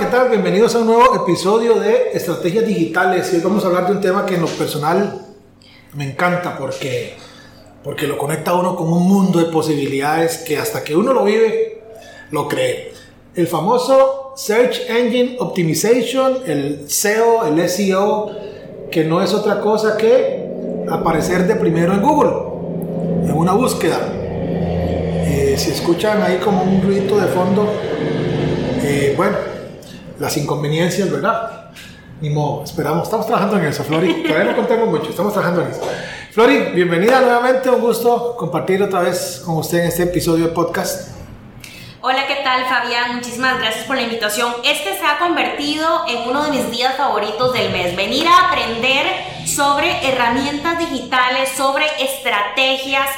¿Qué tal? Bienvenidos a un nuevo episodio de Estrategias Digitales. Hoy vamos a hablar de un tema que en lo personal me encanta porque, porque lo conecta a uno con un mundo de posibilidades que hasta que uno lo vive, lo cree. El famoso Search Engine Optimization, el SEO, el SEO, que no es otra cosa que aparecer de primero en Google, en una búsqueda. Eh, si escuchan ahí como un ruido de fondo, eh, bueno, las inconveniencias, ¿verdad? Ni modo, esperamos, estamos trabajando en eso, Flori. Todavía no contamos mucho, estamos trabajando en eso. Flori, bienvenida nuevamente, un gusto compartir otra vez con usted en este episodio de podcast. Hola, ¿qué tal Fabián? Muchísimas gracias por la invitación. Este se ha convertido en uno de mis días favoritos del mes. Venir a aprender sobre herramientas digitales, sobre estrategias,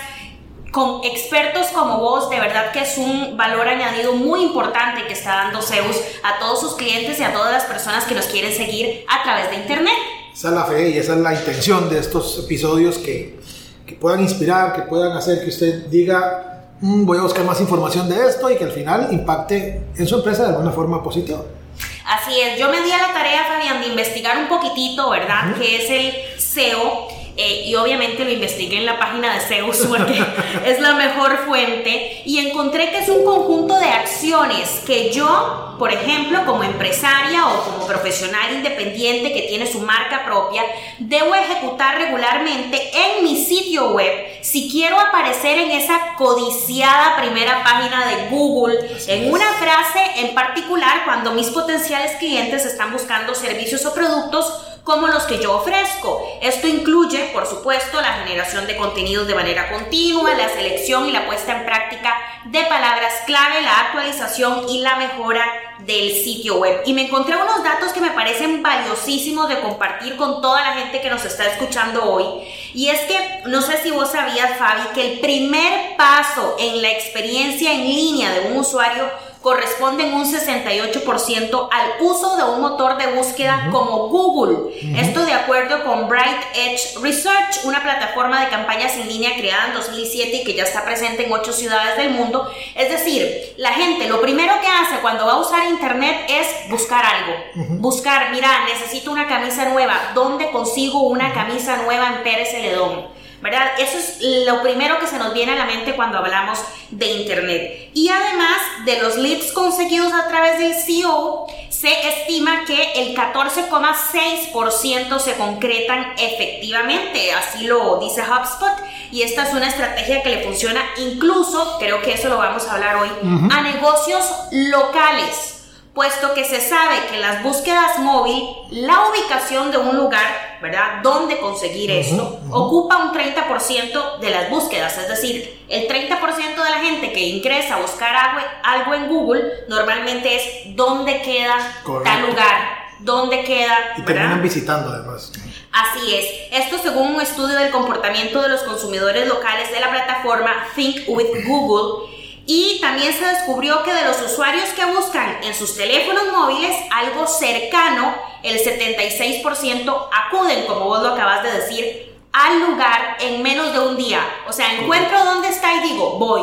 con expertos como vos, de verdad que es un valor añadido muy importante que está dando Zeus a todos sus clientes y a todas las personas que nos quieren seguir a través de Internet. Esa es la fe y esa es la intención de estos episodios que, que puedan inspirar, que puedan hacer que usted diga, mm, voy a buscar más información de esto y que al final impacte en su empresa de alguna forma positiva. Así es, yo me di a la tarea, Fabián, de investigar un poquitito, ¿verdad? Que es el SEO eh, y obviamente lo investigué en la página de Zeus porque es la mejor fuente y encontré que es un conjunto de acciones que yo, por ejemplo, como empresaria o como profesional independiente que tiene su marca propia, debo ejecutar regularmente en mi sitio web. Si quiero aparecer en esa codiciada primera página de Google, en una frase en particular cuando mis potenciales clientes están buscando servicios o productos como los que yo ofrezco. Esto incluye, por supuesto, la generación de contenidos de manera continua, la selección y la puesta en práctica de palabras clave, la actualización y la mejora del sitio web. Y me encontré unos datos que me parecen valiosísimos de compartir con toda la gente que nos está escuchando hoy. Y es que, no sé si vos sabías, Fabi, que el primer paso en la experiencia en línea de un usuario corresponden un 68% al uso de un motor de búsqueda como Google. Esto de acuerdo con Bright Edge Research, una plataforma de campañas en línea creada en 2007 y que ya está presente en ocho ciudades del mundo. Es decir, la gente lo primero que hace cuando va a usar Internet es buscar algo. Buscar, mira, necesito una camisa nueva. ¿Dónde consigo una camisa nueva en Pérez Celedón? ¿Verdad? Eso es lo primero que se nos viene a la mente cuando hablamos de Internet. Y además de los leads conseguidos a través del SEO, se estima que el 14,6% se concretan efectivamente, así lo dice HubSpot, y esta es una estrategia que le funciona incluso, creo que eso lo vamos a hablar hoy, a negocios locales puesto que se sabe que las búsquedas móvil, la ubicación de un lugar, ¿verdad? Dónde conseguir esto, ocupa un 30% de las búsquedas, es decir, el 30% de la gente que ingresa a buscar algo, en Google normalmente es dónde queda tal lugar, dónde queda. Y terminan visitando además. Así es. Esto según un estudio del comportamiento de los consumidores locales de la plataforma Think with Google y también se descubrió que de los usuarios que buscan en sus teléfonos móviles algo cercano, el 76% acuden, como vos lo acabas de decir, al lugar en menos de un día. O sea, encuentro dónde está y digo, voy.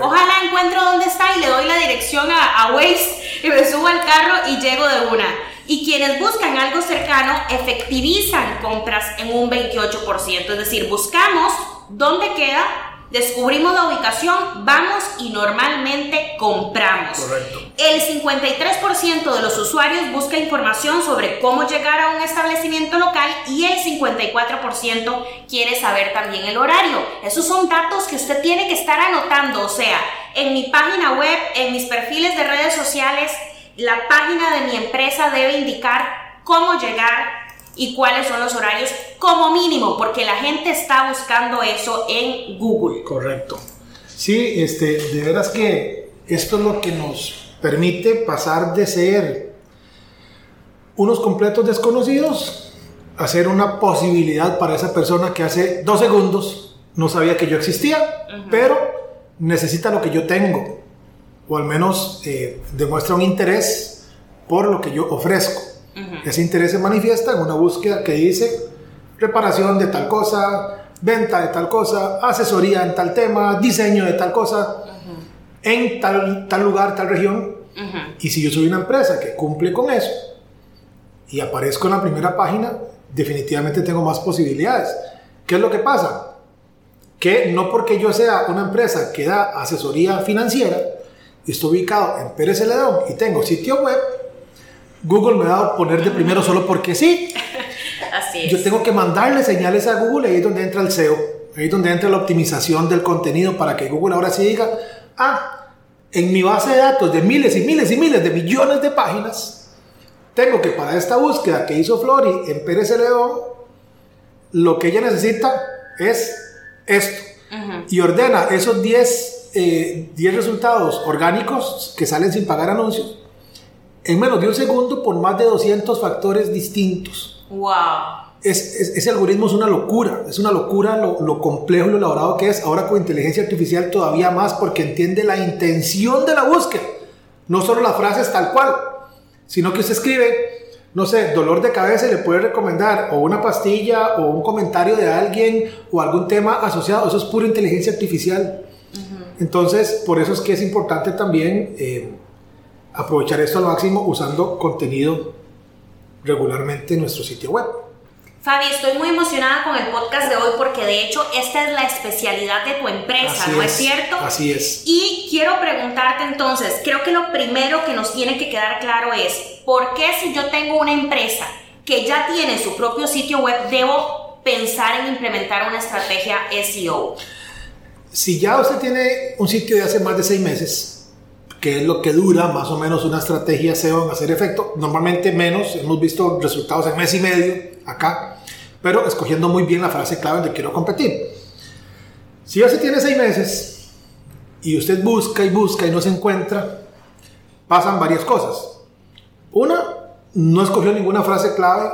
Ojalá encuentro dónde está y le doy la dirección a, a Waze y me subo al carro y llego de una. Y quienes buscan algo cercano efectivizan compras en un 28%. Es decir, buscamos dónde queda descubrimos la ubicación, vamos y normalmente compramos. Correcto. El 53% de los usuarios busca información sobre cómo llegar a un establecimiento local y el 54% quiere saber también el horario. Esos son datos que usted tiene que estar anotando, o sea, en mi página web, en mis perfiles de redes sociales, la página de mi empresa debe indicar cómo llegar y cuáles son los horarios como mínimo, porque la gente está buscando eso en Google. Correcto. Sí, este, de veras que esto es lo que nos permite pasar de ser unos completos desconocidos a ser una posibilidad para esa persona que hace dos segundos no sabía que yo existía, pero necesita lo que yo tengo, o al menos eh, demuestra un interés por lo que yo ofrezco. Ese interés se manifiesta en una búsqueda que dice reparación de tal cosa, venta de tal cosa, asesoría en tal tema, diseño de tal cosa, en tal, tal lugar, tal región. Y si yo soy una empresa que cumple con eso y aparezco en la primera página, definitivamente tengo más posibilidades. ¿Qué es lo que pasa? Que no porque yo sea una empresa que da asesoría financiera y estoy ubicado en Pérez Celedón y tengo sitio web, Google me va a poner de primero solo porque sí. Así es. Yo tengo que mandarle señales a Google, ahí es donde entra el SEO, ahí es donde entra la optimización del contenido para que Google ahora sí diga, ah, en mi base de datos de miles y miles y miles de millones de páginas, tengo que para esta búsqueda que hizo Flori en Pérez Celedón, lo que ella necesita es esto. Y ordena esos 10 eh, 10 resultados orgánicos que salen sin pagar anuncios en menos de un segundo por más de 200 factores distintos. Wow. Es, es- ese algoritmo es una locura, es una locura lo, lo complejo y lo elaborado que es. Ahora con inteligencia artificial todavía más porque entiende la intención de la búsqueda, no solo las frases tal cual, sino que usted escribe, no sé, dolor de cabeza y le puede recomendar o una pastilla o un comentario de alguien o algún tema asociado. Eso es pura inteligencia artificial. Entonces, por eso es que es importante también eh, aprovechar esto al máximo usando contenido regularmente en nuestro sitio web. Fabi, estoy muy emocionada con el podcast de hoy porque de hecho esta es la especialidad de tu empresa, ¿no es, cierto? Así es. Y quiero preguntarte entonces, creo que lo primero que nos tiene que quedar claro es, ¿por qué si yo tengo una empresa que ya tiene su propio sitio web, debo pensar en implementar una estrategia SEO? Si ya usted tiene un sitio de hace más de seis meses, que es lo que dura más o menos una estrategia SEO en hacer efecto, normalmente menos, hemos visto resultados en mes y medio acá, pero escogiendo muy bien la frase clave donde quiero competir. Si ya se tiene seis meses y usted busca y busca y no se encuentra, pasan varias cosas. Una, no escogió ninguna frase clave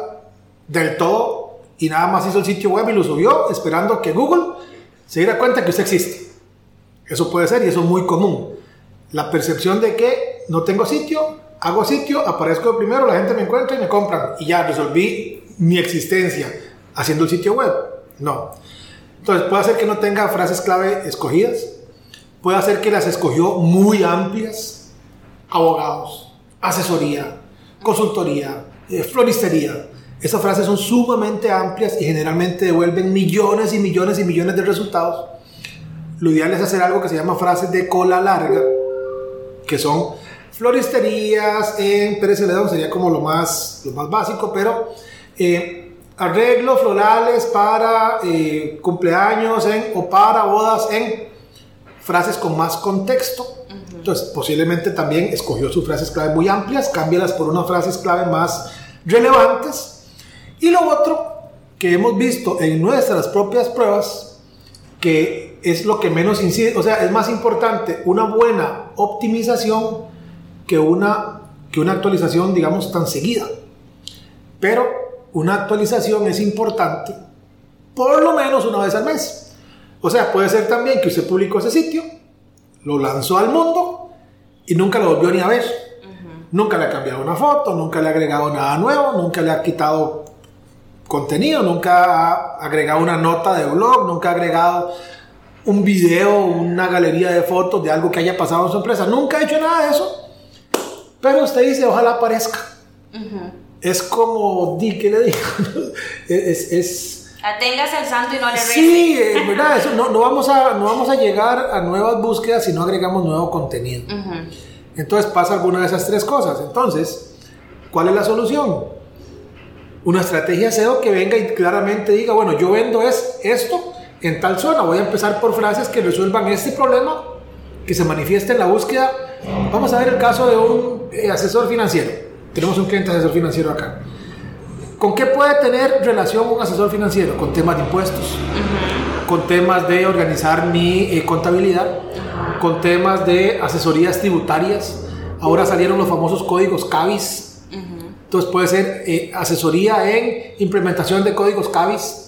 del todo y nada más hizo el sitio web y lo subió esperando que Google se diera cuenta que usted existe. Eso puede ser y eso es muy común. La percepción de que no tengo sitio, hago sitio, aparezco primero, la gente me encuentra y me compran y ya resolví mi existencia haciendo el sitio web. No. Entonces puede ser que no tenga frases clave escogidas, puede ser que las escogió muy amplias, abogados, asesoría, consultoría, eh, floristería. Esas frases son sumamente amplias y generalmente devuelven millones y millones y millones de resultados. Lo ideal es hacer algo que se llama frases de cola larga, que son floristerías en Pérez Celedón, sería como lo más, lo más básico, pero eh, arreglos florales para eh, cumpleaños en, o para bodas en frases con más contexto. Entonces, posiblemente también escogió sus frases clave muy amplias, cámbialas por unas frases clave más relevantes. Y lo otro que hemos visto en nuestras propias pruebas, que es lo que menos incide, o sea, es más importante una buena optimización que una, que una actualización, digamos, tan seguida. Pero una actualización es importante por lo menos una vez al mes. O sea, puede ser también que usted publicó ese sitio, lo lanzó al mundo y nunca lo volvió ni a ver. Nunca le ha cambiado una foto, nunca le ha agregado nada nuevo, nunca le ha quitado contenido, nunca ha agregado una nota de blog, nunca ha agregado un video, una galería de fotos de algo que haya pasado en su empresa. Nunca ha hecho nada de eso. Pero usted dice, ojalá aparezca. Es como, di, ¿qué le digo? es, es, Atengas el santo y no le rece. Sí, eh, ¿verdad? Eso, no, no, vamos a, no vamos a llegar a nuevas búsquedas si no agregamos nuevo contenido. Ujú. Entonces pasa alguna de esas tres cosas. Entonces, ¿cuál es la solución? Una estrategia SEO que venga y claramente diga, bueno, yo vendo es esto en tal zona. Voy a empezar por frases que resuelvan este problema que se manifiesta en la búsqueda. Vamos a ver el caso de un eh, asesor financiero. Tenemos un cliente asesor financiero acá. ¿Con qué puede tener relación un asesor financiero? Con temas de impuestos. con temas de organizar mi eh, contabilidad, con temas de asesorías tributarias. Ahora salieron los famosos códigos CABIS. Entonces puede ser eh, asesoría en implementación de códigos CABIS.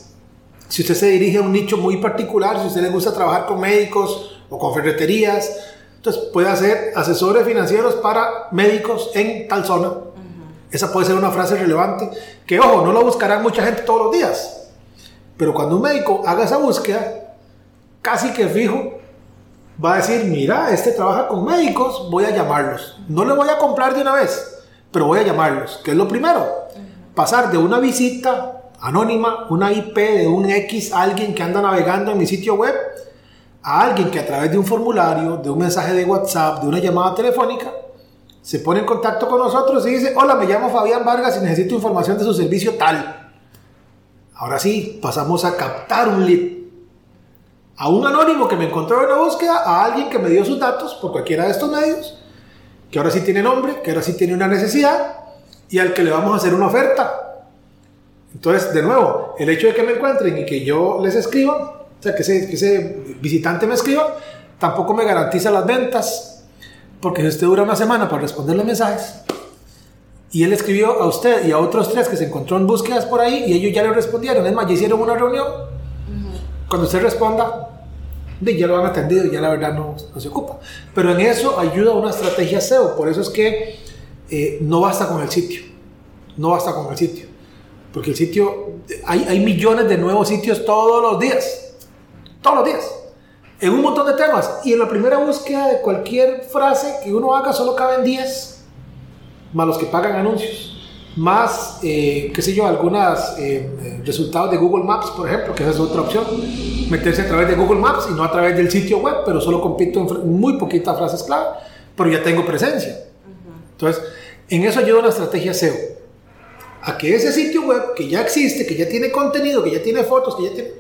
Si usted se dirige a un nicho muy particular, si a usted le gusta trabajar con médicos o con ferreterías, entonces puede hacer asesores financieros para médicos en tal zona. Esa puede ser una frase relevante que, ojo, no lo buscará mucha gente todos los días. Pero cuando un médico haga esa búsqueda, casi que fijo, va a decir, mira, este trabaja con médicos, voy a llamarlos. No le voy a comprar de una vez, pero voy a llamarlos, que es lo primero. Pasar de una visita anónima, una IP de un X, alguien que anda navegando en mi sitio web, a alguien que a través de un formulario, de un mensaje de WhatsApp, de una llamada telefónica, se pone en contacto con nosotros y dice, hola, me llamo Fabián Vargas y necesito información de su servicio tal. Ahora sí, pasamos a captar un lead. A un anónimo que me encontró en la búsqueda, a alguien que me dio sus datos por cualquiera de estos medios, que ahora sí tiene nombre, que ahora sí tiene una necesidad y al que le vamos a hacer una oferta. Entonces, de nuevo, el hecho de que me encuentren y que yo les escriba, o sea, que ese, visitante me escriba, tampoco me garantiza las ventas, porque si usted dura una semana para responder los mensajes, y él escribió a usted y a otros tres que se encontró en búsquedas por ahí, y ellos ya le respondieron, es más, ya hicieron una reunión, cuando usted responda, ya lo han atendido y ya la verdad no, se ocupa. Pero en eso ayuda una estrategia SEO, por eso es que eh, no basta con el sitio, no basta con el sitio, porque el sitio, hay, hay millones de nuevos sitios todos los días todos los días, en un montón de temas. Y en la primera búsqueda de cualquier frase que uno haga solo caben 10, más los que pagan anuncios, más, eh, qué sé yo, algunos eh, resultados de Google Maps, por ejemplo, que esa es otra opción. Meterse a través de Google Maps y no a través del sitio web, pero solo compito en muy poquitas frases clave, pero ya tengo presencia. Entonces, en eso ayuda una estrategia SEO. A que ese sitio web que ya existe, que ya tiene contenido, que ya tiene fotos, que ya tiene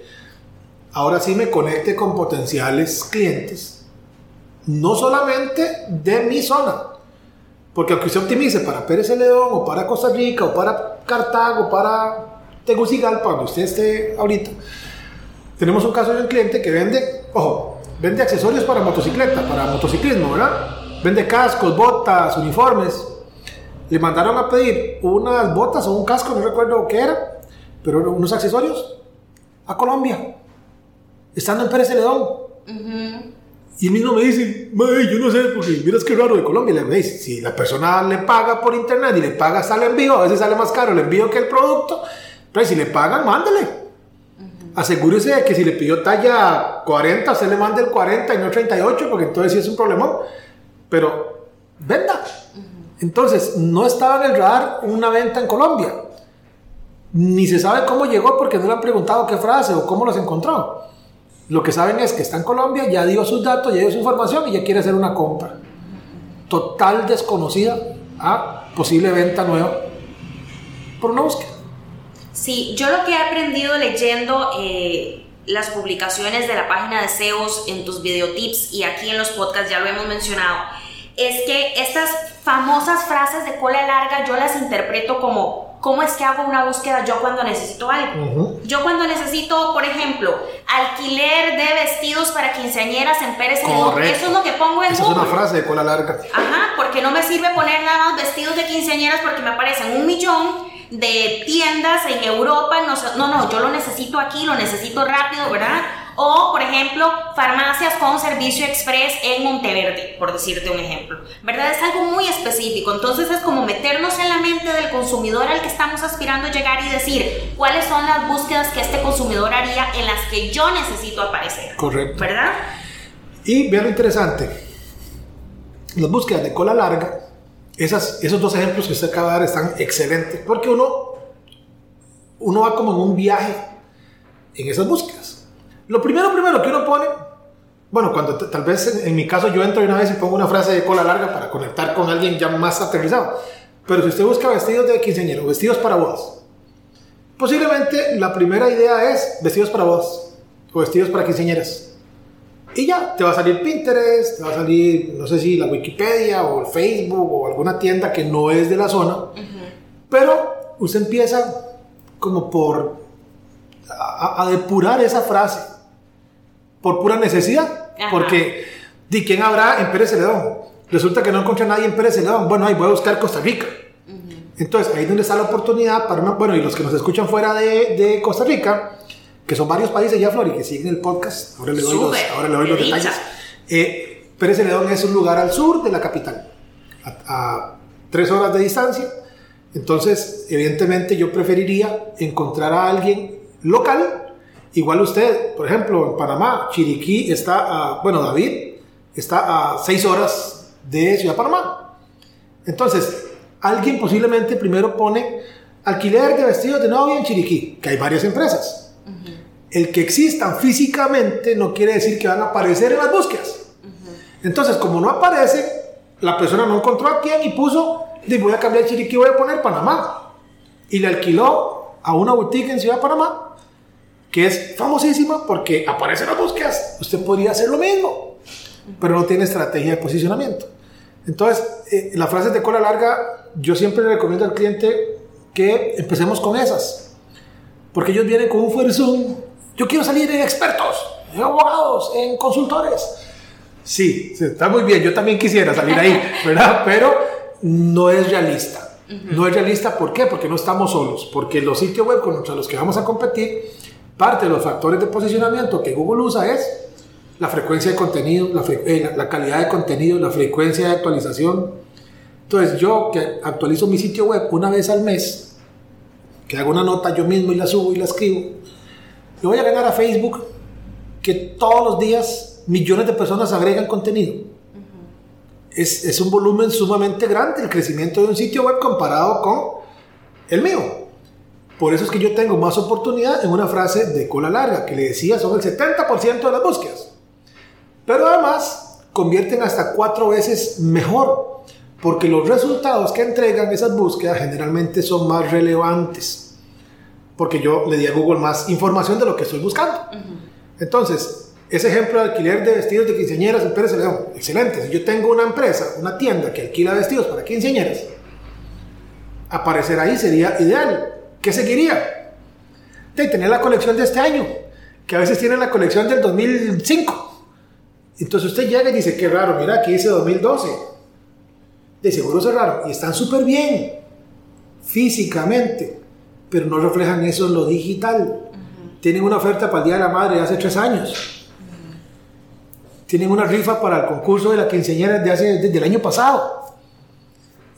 ahora sí me conecte con potenciales clientes, no solamente de mi zona, porque aunque usted optimice para Pérez Celedón o para Costa Rica o para Cartago para Tegucigalpa, donde usted esté ahorita, tenemos un caso de un cliente que vende, ojo, vende accesorios para motocicleta, para motociclismo, ¿verdad? Vende cascos, botas, uniformes. Le mandaron a pedir unas botas o un casco, no recuerdo qué era, pero unos accesorios a Colombia estando en Pérez Celedón. Y a mí no me dice, yo no sé, porque miras qué raro de Colombia. Le dice, si la persona le paga por internet y le paga el envío, a veces sale más caro el envío que el producto, pero si le pagan, mándale. Asegúrese de que si le pidió talla 40, se le mande el 40 y no 38, porque entonces sí es un problema. Pero venda. Entonces, no estaba en el radar una venta en Colombia. Ni se sabe cómo llegó porque no le han preguntado qué frase o cómo los encontró. Lo que saben es que está en Colombia, ya dio sus datos, ya dio su información y ya quiere hacer una compra. Total desconocida a posible venta nueva por una búsqueda. Sí, yo lo que he aprendido leyendo eh, las publicaciones de la página de SEOs en tus videotips y aquí en los podcasts ya lo hemos mencionado, es que estas famosas frases de cola larga yo las interpreto como ¿Cómo es que hago una búsqueda yo cuando necesito algo? Yo cuando necesito, por ejemplo, alquiler de vestidos para quinceañeras en Pérez Celedón, eso es lo que pongo en Esa Google. es una frase de cola larga. Ajá, porque no me sirve poner nada más vestidos de quinceañeras porque me aparecen un millón de tiendas en Europa. No, no, no, yo lo necesito aquí, lo necesito rápido, ¿verdad? O, por ejemplo, farmacias con servicio express en Monteverde, por decirte un ejemplo. ¿Verdad? Es algo muy específico. Entonces es como meternos en la mente del consumidor al que estamos aspirando a llegar y decir cuáles son las búsquedas que este consumidor haría en las que yo necesito aparecer. Correcto. ¿Verdad? Y vean lo interesante. Las búsquedas de cola larga, esas, esos dos ejemplos que usted acaba de dar están excelentes porque uno, uno va como en un viaje en esas búsquedas. Lo primero, primero que uno pone, bueno, cuando tal vez en, mi caso yo entro una vez y pongo una frase de cola larga para conectar con alguien ya más aterrizado. Pero si usted busca vestidos de quinceañero, vestidos para bodas, posiblemente la primera idea es vestidos para bodas o vestidos para quinceañeras. Y ya, te va a salir Pinterest, te va a salir, no sé si la Wikipedia o el Facebook o alguna tienda que no es de la zona. Pero usted empieza como por a depurar esa frase por pura necesidad. Ajá. Porque, ¿de quién habrá en Pérez Celedón? Resulta que no encontré a nadie en Pérez Celedón. Bueno, ahí voy a buscar Costa Rica. Entonces, ahí es donde está la oportunidad para una, bueno, y los que nos escuchan fuera de, de Costa Rica, que son varios países ya, Flori, que siguen el podcast, ahora le doy los, ahora le doy los detalles. Eh, Pérez Celedón es un lugar al sur de la capital, a, a tres horas de distancia. Entonces, evidentemente, yo preferiría encontrar a alguien local. Igual usted, por ejemplo, en Panamá, Chiriquí está a, bueno, David está a seis horas de Ciudad Panamá. Entonces, alguien posiblemente primero pone alquiler de vestidos de novia en Chiriquí, que hay varias empresas. El que existan físicamente no quiere decir que van a aparecer en las búsquedas. Entonces, como no aparece, la persona no encontró a quién y puso, "Di, voy a cambiar Chiriquí, voy a poner Panamá. Y le alquiló a una boutique en Ciudad Panamá, que es famosísima porque aparece en las búsquedas. Usted podría hacer lo mismo, pero no tiene estrategia de posicionamiento. Entonces, eh, las frases de cola larga, yo siempre le recomiendo al cliente que empecemos con esas. Porque ellos vienen con un fuerzón. Yo quiero salir en expertos, en abogados, en consultores. Sí, está muy bien. Yo también quisiera salir ahí, ¿verdad? Pero no es realista. No es realista, ¿por qué? Porque no estamos solos. Porque los sitios web contra los que vamos a competir, parte de los factores de posicionamiento que Google usa es la frecuencia de contenido, la, fre- eh, la- calidad de contenido, la frecuencia de actualización. Entonces, yo que actualizo mi sitio web una vez al mes, que hago una nota yo mismo y la subo y la escribo, le voy a ganar a Facebook que todos los días millones de personas agregan contenido. es, es un volumen sumamente grande el crecimiento de un sitio web comparado con el mío. Por eso es que yo tengo más oportunidad en una frase de cola larga que le decía son el 70% de las búsquedas. Pero además convierten hasta cuatro veces mejor porque los resultados que entregan esas búsquedas generalmente son más relevantes porque yo le di a Google más información de lo que estoy buscando. Entonces, ese ejemplo de alquiler de vestidos de quinceañeras en Pérez Celedón, excelente. Si yo tengo una empresa, una tienda que alquila vestidos para quinceañeras, aparecer ahí sería ideal. ¿Qué seguiría? De tener la colección de este año, que a veces tienen la colección del 2005. Entonces usted llega y dice, qué raro, mira, aquí dice 2012. De seguro es raro. Y están súper bien, físicamente, pero no reflejan eso en lo digital. Tienen una oferta para el Día de la Madre de hace tres años. Tienen una rifa para el concurso de la quinceañera de hace, desde el año pasado.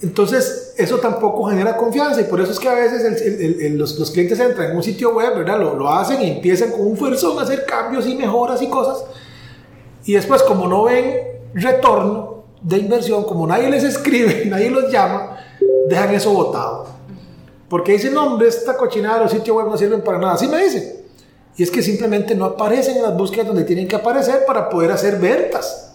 Entonces, eso tampoco genera confianza y por eso es que a veces los, clientes entran en un sitio web, ¿verdad? Lo, lo hacen y empiezan con un fuerzón a hacer cambios y mejoras y cosas. Y después, como no ven retorno de inversión, como nadie les escribe, nadie los llama, dejan eso botado. Porque dicen, no, hombre, esta cochinada de los sitios web no sirven para nada. Así me dicen. Y es que simplemente no aparecen en las búsquedas donde tienen que aparecer para poder hacer ventas.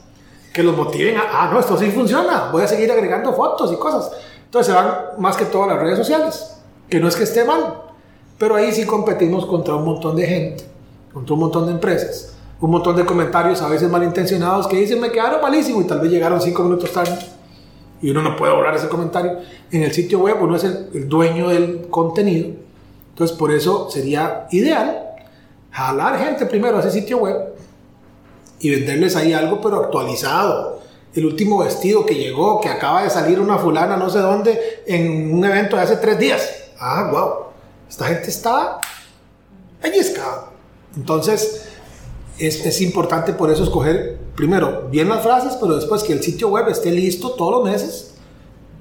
Que los motiven a, ah, no, esto sí funciona, voy a seguir agregando fotos y cosas. Entonces se van más que todo las redes sociales. Que no es que esté mal, pero ahí sí competimos contra un montón de gente, contra un montón de empresas, un montón de comentarios a veces malintencionados que dicen me quedaron malísimo y tal vez llegaron cinco minutos tarde y uno no puede borrar ese comentario. En el sitio web uno es el, el dueño del contenido, entonces por eso sería ideal jalar gente primero a ese sitio web y venderles ahí algo pero actualizado. El último vestido que llegó, que acaba de salir una fulana no sé dónde en un evento de hace tres días. Ah, wow. Esta gente está pellizcada. Entonces, es, es importante por eso escoger primero bien las frases, pero después que el sitio web esté listo todos los meses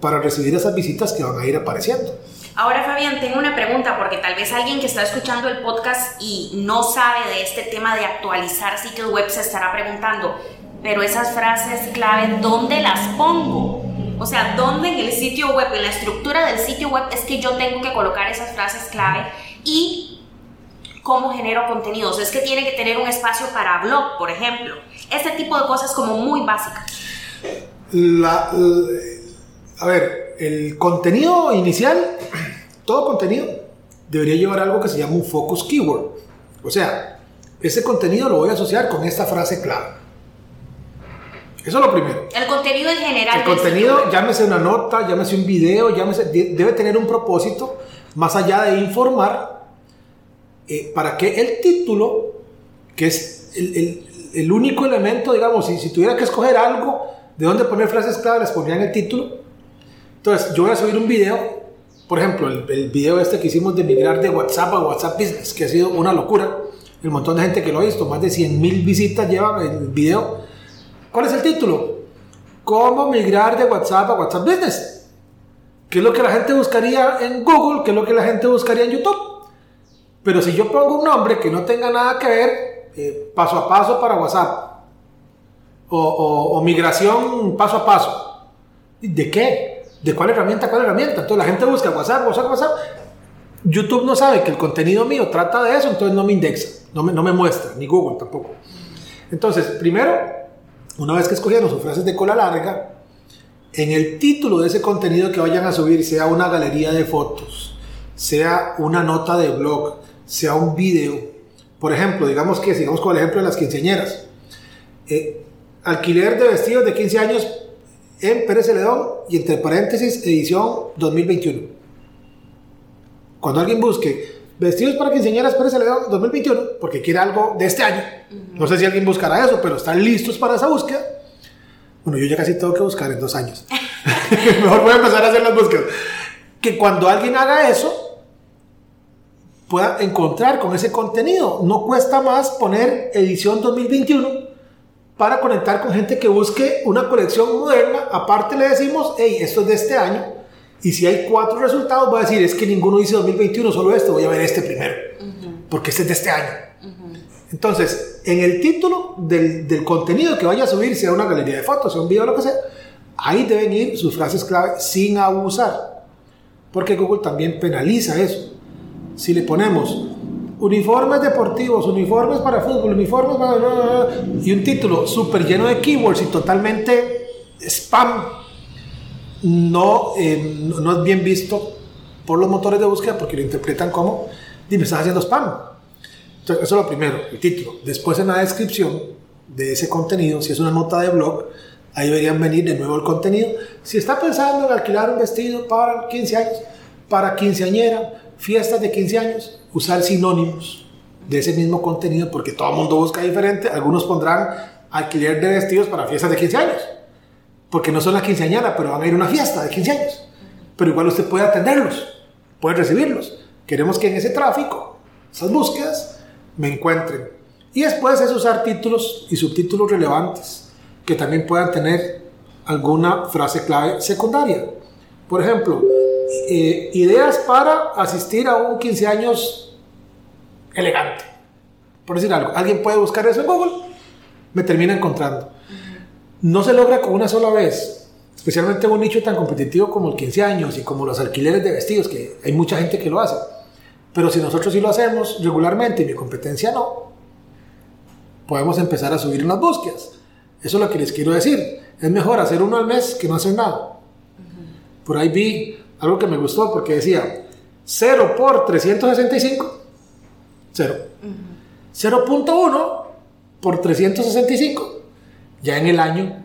para recibir esas visitas que van a ir apareciendo. Ahora, Fabián, tengo una pregunta porque tal vez alguien que está escuchando el podcast y no sabe de este tema de actualizar sitios web se estará preguntando, pero esas frases clave, ¿dónde las pongo? O sea, ¿dónde en el sitio web, en la estructura del sitio web es que yo tengo que colocar esas frases clave y cómo genero contenidos? Es que tiene que tener un espacio para blog, por ejemplo. Este tipo de cosas como muy básicas. A ver, el contenido inicial, todo contenido debería llevar algo que se llama un focus keyword. O sea, ese contenido lo voy a asociar con esta frase clave. Eso es lo primero. El contenido en general. El contenido, llámese una nota, llámese un video, llámese, de- debe tener un propósito más allá de informar eh, para que el título, que es el- el- el único elemento, digamos, si, si tuviera que escoger algo de dónde poner frases clave, les ponía en el título. Entonces, yo voy a subir un video, por ejemplo, el, el video este que hicimos de migrar de WhatsApp a WhatsApp Business, que ha sido una locura. El montón de gente que lo ha visto, más de 100 mil visitas lleva el video. ¿Cuál es el título? ¿Cómo migrar de WhatsApp a WhatsApp Business? ¿Qué es lo que la gente buscaría en Google? ¿Qué es lo que la gente buscaría en YouTube? Pero si yo pongo un nombre que no tenga nada que ver, eh, paso a paso para WhatsApp, o, o, o, migración paso a paso, ¿de qué? ¿De cuál herramienta? ¿Cuál herramienta? Entonces la gente busca WhatsApp, WhatsApp, WhatsApp. YouTube no sabe que el contenido mío trata de eso, entonces no me indexa, no me, no me muestra, ni Google tampoco. Entonces, primero, una vez que escogieron sus frases de cola larga, en el título de ese contenido que vayan a subir, sea una galería de fotos, sea una nota de blog, sea un video. Por ejemplo, digamos que sigamos con el ejemplo de las quinceañeras. Eh, alquiler de vestidos de 15 años en Pérez Celedón y entre paréntesis edición 2021. Cuando alguien busque vestidos para quinceañeras Pérez Celedón 2021, porque quiere algo de este año, uh -huh. no sé si alguien buscará eso, pero están listos para esa búsqueda. Bueno, yo ya casi tengo que buscar en dos años. Mejor voy a empezar a hacer las búsquedas. Que cuando alguien haga eso, pueda encontrar con ese contenido. No cuesta más poner edición 2021 para conectar con gente que busque una colección moderna. Aparte le decimos, hey, esto es de este año. Y si hay cuatro resultados, va a decir, es que ninguno dice 2021, solo este, voy a ver este primero. Uh -huh. Porque este es de este año. Uh -huh. Entonces, en el título del, del, contenido que vaya a subir, sea una galería de fotos, sea un video, lo que sea, ahí deben ir sus frases clave sin abusar. Porque Google también penaliza eso. Si le ponemos uniformes deportivos, uniformes para fútbol, uniformes para... y un título súper lleno de keywords y totalmente spam, no, eh, no es bien visto por los motores de búsqueda porque lo interpretan como, dime, estás haciendo spam. Entonces, eso es lo primero, el título. Después en la descripción de ese contenido, si es una nota de blog, ahí deberían venir de nuevo el contenido. Si está pensando en alquilar un vestido para 15 años, para quinceañera, fiestas de 15 años, usar sinónimos de ese mismo contenido porque todo el mundo busca diferente. Algunos pondrán alquiler de vestidos para fiestas de 15 años porque no son las quinceañeras, pero van a ir a una fiesta de 15 años. Pero igual usted puede atenderlos, puede recibirlos. Queremos que en ese tráfico, esas búsquedas, me encuentren. Y después es usar títulos y subtítulos relevantes que también puedan tener alguna frase clave secundaria. Por ejemplo, eh, ideas para asistir a un 15 años elegante. Por decir algo, alguien puede buscar eso en Google, me termina encontrando. No se logra con una sola vez, especialmente en un nicho tan competitivo como el 15 años y como los alquileres de vestidos, que hay mucha gente que lo hace. Pero si nosotros sí lo hacemos regularmente y mi competencia no, podemos empezar a subir en las búsquedas. Eso es lo que les quiero decir. Es mejor hacer uno al mes que no hacer nada. Por ahí vi algo que me gustó porque decía 0 por 365, 0. Uh -huh. 0.1 por 365. Ya en el año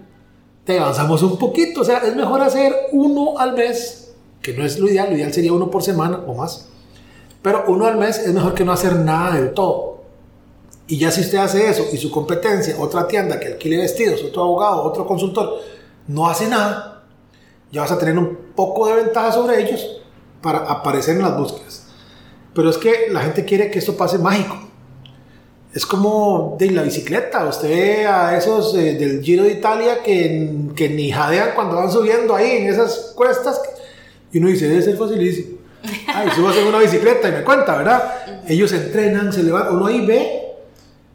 te avanzamos un poquito. O sea, es mejor hacer uno al mes, que no es lo ideal, lo ideal sería uno por semana o más. Pero uno al mes es mejor que no hacer nada del todo. Y ya si usted hace eso y su competencia, otra tienda que alquile vestidos, otro abogado, otro consultor, no hace nada, ya vas a tener un poco de ventaja sobre ellos para aparecer en las búsquedas. Pero es que la gente quiere que esto pase mágico. Es como de la bicicleta. Usted ve a esos eh, del Giro de Italia que, que ni jadean cuando van subiendo ahí en esas cuestas. Y uno dice, debe ser facilísimo. Ay, subo a hacer una bicicleta y me cuenta, ¿verdad? Ellos entrenan, se levantan. Uno ahí ve